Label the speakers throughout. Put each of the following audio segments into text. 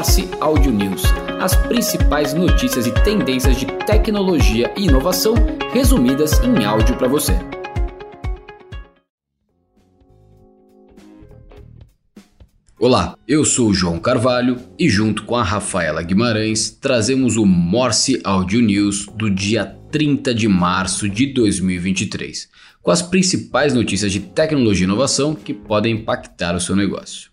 Speaker 1: Morse Audio News, as principais notícias e tendências de tecnologia e inovação resumidas em áudio para você. Olá, eu sou o João Carvalho e junto com a Rafaela Guimarães trazemos o Morse Audio News do dia 30 de março de 2023, com as principais notícias de tecnologia e inovação que podem impactar o seu negócio.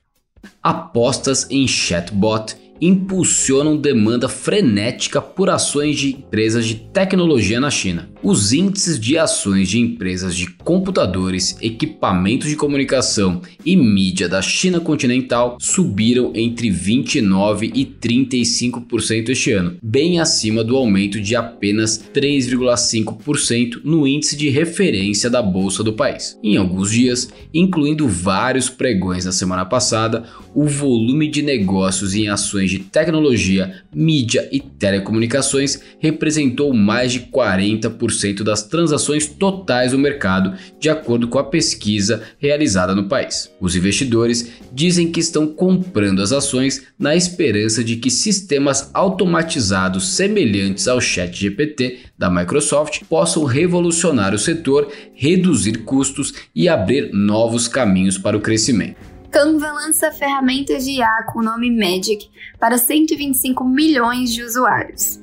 Speaker 1: Apostas em chatbot impulsionam demanda frenética por ações de empresas de tecnologia na China. Os índices de ações de empresas de computadores, equipamentos de comunicação e mídia da China continental subiram entre 29 e 35% este ano, bem acima do aumento de apenas 3,5% no índice de referência da bolsa do país. Em alguns dias, incluindo vários pregões na semana passada, o volume de negócios em ações de tecnologia, mídia e telecomunicações representou mais de 40% das transações totais do mercado, de acordo com a pesquisa realizada no país. Os investidores dizem que estão comprando as ações na esperança de que sistemas automatizados semelhantes ao ChatGPT da Microsoft possam revolucionar o setor, reduzir custos e abrir novos caminhos para o crescimento.
Speaker 2: Canva lança ferramentas de IA com o nome Magic para 125 milhões de usuários.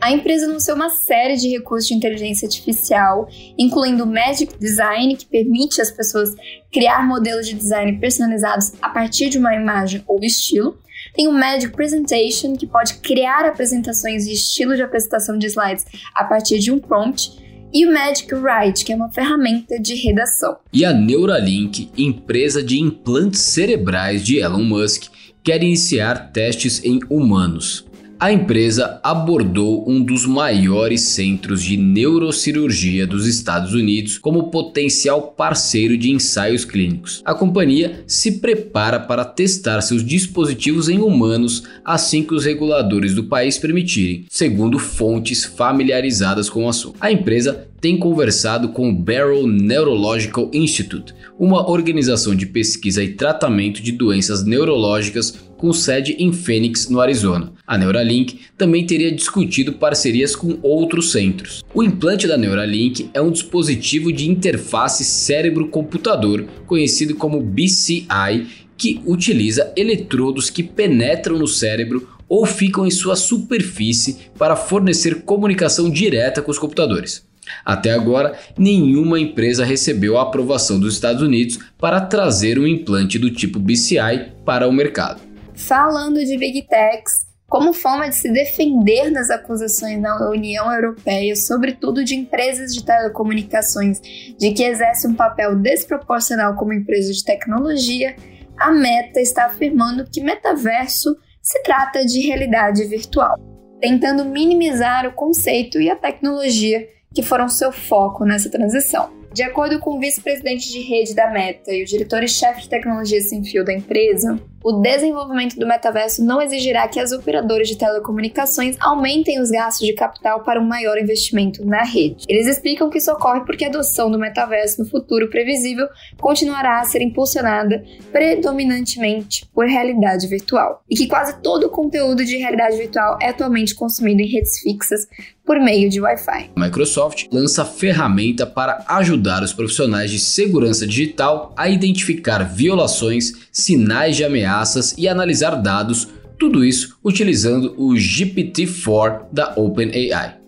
Speaker 2: A empresa anunciou uma série de recursos de inteligência artificial, incluindo o Magic Design, que permite às pessoas criar modelos de design personalizados a partir de uma imagem ou estilo. Tem o Magic Presentation, que pode criar apresentações e estilo de apresentação de slides a partir de um prompt e o Magic Write, que é uma ferramenta de redação.
Speaker 1: E a Neuralink, empresa de implantes cerebrais de Elon Musk, quer iniciar testes em humanos. A empresa abordou um dos maiores centros de neurocirurgia dos Estados Unidos como potencial parceiro de ensaios clínicos. A companhia se prepara para testar seus dispositivos em humanos assim que os reguladores do país permitirem, segundo fontes familiarizadas com o assunto. A empresa tem conversado com o Barrow Neurological Institute, uma organização de pesquisa e tratamento de doenças neurológicas com sede em Phoenix, no Arizona. A Neuralink também teria discutido parcerias com outros centros. O implante da Neuralink é um dispositivo de interface cérebro-computador, conhecido como BCI, que utiliza eletrodos que penetram no cérebro ou ficam em sua superfície para fornecer comunicação direta com os computadores. Até agora, nenhuma empresa recebeu a aprovação dos Estados Unidos para trazer um implante do tipo BCI para o mercado.
Speaker 2: Falando de Big Techs como forma de se defender das acusações na União Europeia, sobretudo de empresas de telecomunicações, de que exercem um papel desproporcional como empresa de tecnologia, a Meta está afirmando que metaverso se trata de realidade virtual, tentando minimizar o conceito e a tecnologia que foram seu foco nessa transição. De acordo com o vice-presidente de rede da Meta e o diretor-chefe de tecnologia sem fio da empresa, o desenvolvimento do metaverso não exigirá que as operadoras de telecomunicações aumentem os gastos de capital para um maior investimento na rede. Eles explicam que isso ocorre porque a adoção do metaverso no futuro previsível continuará a ser impulsionada predominantemente por realidade virtual e que quase todo o conteúdo de realidade virtual é atualmente consumido em redes fixas por meio de Wi-Fi.
Speaker 1: A Microsoft lança ferramenta para ajudar os profissionais de segurança digital a identificar violações, sinais de ameaça ameaças e analisar dados, tudo isso utilizando o GPT-4 da OpenAI.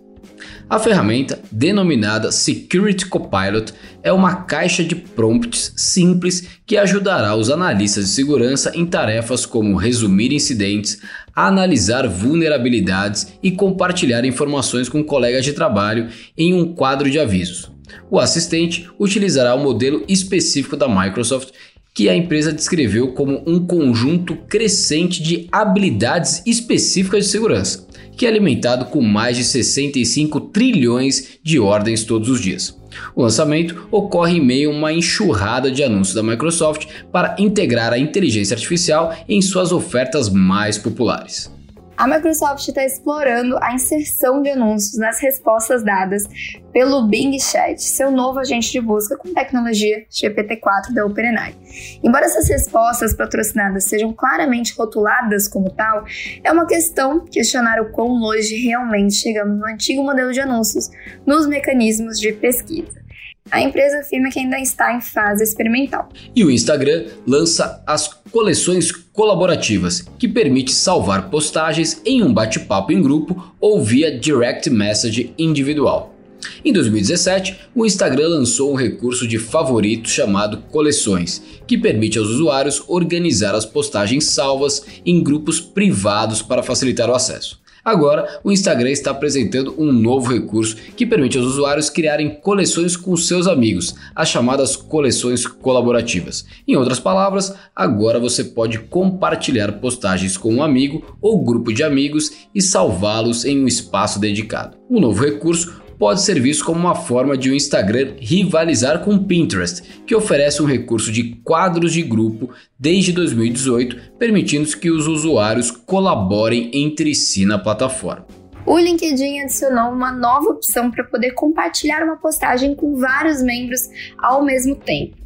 Speaker 1: A ferramenta, denominada Security Copilot, é uma caixa de prompts simples que ajudará os analistas de segurança em tarefas como resumir incidentes, analisar vulnerabilidades e compartilhar informações com colegas de trabalho em um quadro de avisos. O assistente utilizará o modelo específico da Microsoft que a empresa descreveu como um conjunto crescente de habilidades específicas de segurança, que é alimentado com mais de 65 trilhões de ordens todos os dias. O lançamento ocorre em meio a uma enxurrada de anúncios da Microsoft para integrar a inteligência artificial em suas ofertas mais populares.
Speaker 2: A Microsoft está explorando a inserção de anúncios nas respostas dadas pelo Bing Chat, seu novo agente de busca com tecnologia GPT-4 da OpenAI. Embora essas respostas patrocinadas sejam claramente rotuladas como tal, é uma questão questionar o quão longe realmente chegamos no antigo modelo de anúncios nos mecanismos de pesquisa. A empresa afirma que ainda está em fase experimental.
Speaker 1: E o Instagram lança as coleções colaborativas, que permite salvar postagens em um bate-papo em grupo ou via direct message individual. Em 2017, o Instagram lançou um recurso de favoritos chamado Coleções, que permite aos usuários organizar as postagens salvas em grupos privados para facilitar o acesso. Agora, o Instagram está apresentando um novo recurso que permite aos usuários criarem coleções com seus amigos, as chamadas coleções colaborativas. Em outras palavras, agora você pode compartilhar postagens com um amigo ou grupo de amigos e salvá-los em um espaço dedicado. O novo recurso pode ser visto como uma forma de o Instagram rivalizar com o Pinterest, que oferece um recurso de quadros de grupo desde 2018, permitindo que os usuários colaborem entre si na plataforma.
Speaker 2: O LinkedIn adicionou uma nova opção para poder compartilhar uma postagem com vários membros ao mesmo tempo.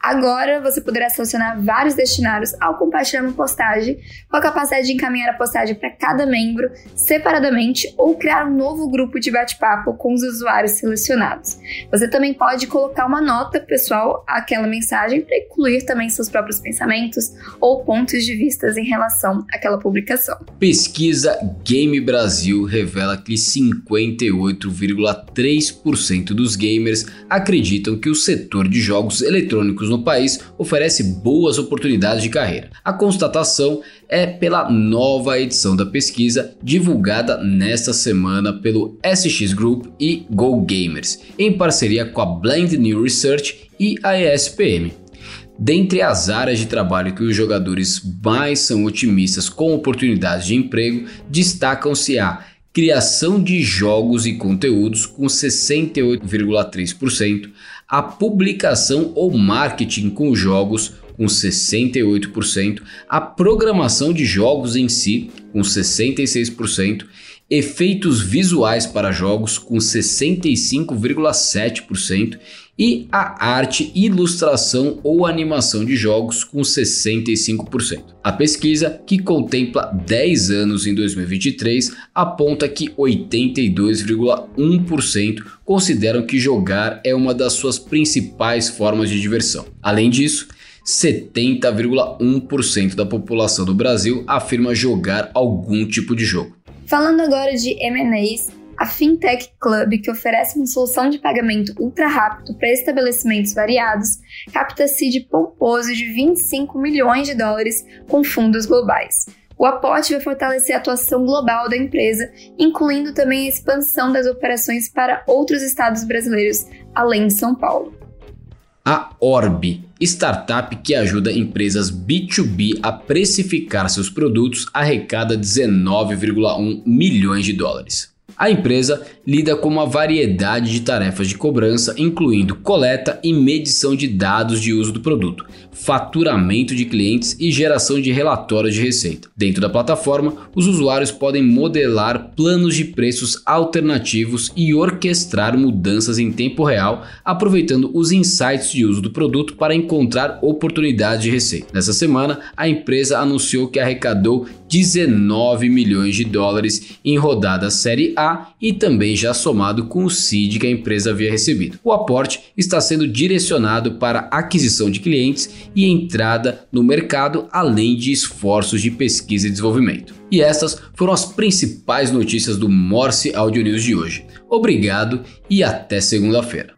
Speaker 2: Agora você poderá selecionar vários destinados ao compartilhar uma postagem, com a capacidade de encaminhar a postagem para cada membro separadamente ou criar um novo grupo de bate-papo com os usuários selecionados. Você também pode colocar uma nota pessoal àquela mensagem para incluir também seus próprios pensamentos ou pontos de vista em relação àquela publicação.
Speaker 1: Pesquisa Game Brasil revela que 58,3% dos gamers acreditam que o setor de jogos eletrônicos no país oferece boas oportunidades de carreira. A constatação é pela nova edição da pesquisa divulgada nesta semana pelo SX Group e Go Gamers, em parceria com a Blind New Research e a ESPM. Dentre as áreas de trabalho que os jogadores mais são otimistas com oportunidades de emprego, destacam-se a criação de jogos e conteúdos com 68,3%, a publicação ou marketing com jogos com 68%, a programação de jogos em si com 66%, efeitos visuais para jogos com 65,7% e a arte, ilustração ou animação de jogos com 65%. A pesquisa, que contempla 10 anos em 2023, aponta que 82,1% consideram que jogar é uma das suas principais formas de diversão. Além disso, 70,1% da população do Brasil afirma jogar algum tipo de jogo.
Speaker 2: Falando agora de M&As, a Fintech Club, que oferece uma solução de pagamento ultra rápido para estabelecimentos variados, capta seed pomposo de 25 milhões de dólares com fundos globais. O aporte vai fortalecer a atuação global da empresa, incluindo também a expansão das operações para outros estados brasileiros, além de São Paulo.
Speaker 1: A Orb, startup que ajuda empresas B2B a precificar seus produtos, arrecada 19,1 milhões de dólares. A empresa lida com uma variedade de tarefas de cobrança, incluindo coleta e medição de dados de uso do produto, faturamento de clientes e geração de relatórios de receita. Dentro da plataforma, os usuários podem modelar planos de preços alternativos e orquestrar mudanças em tempo real, aproveitando os insights de uso do produto para encontrar oportunidades de receita. Nessa semana, a empresa anunciou que arrecadou 19 milhões de dólares em rodada Série A e também já somado com o CID que a empresa havia recebido. O aporte está sendo direcionado para aquisição de clientes e entrada no mercado, além de esforços de pesquisa e desenvolvimento. E essas foram as principais notícias do Morse Audio News de hoje. Obrigado e até segunda-feira.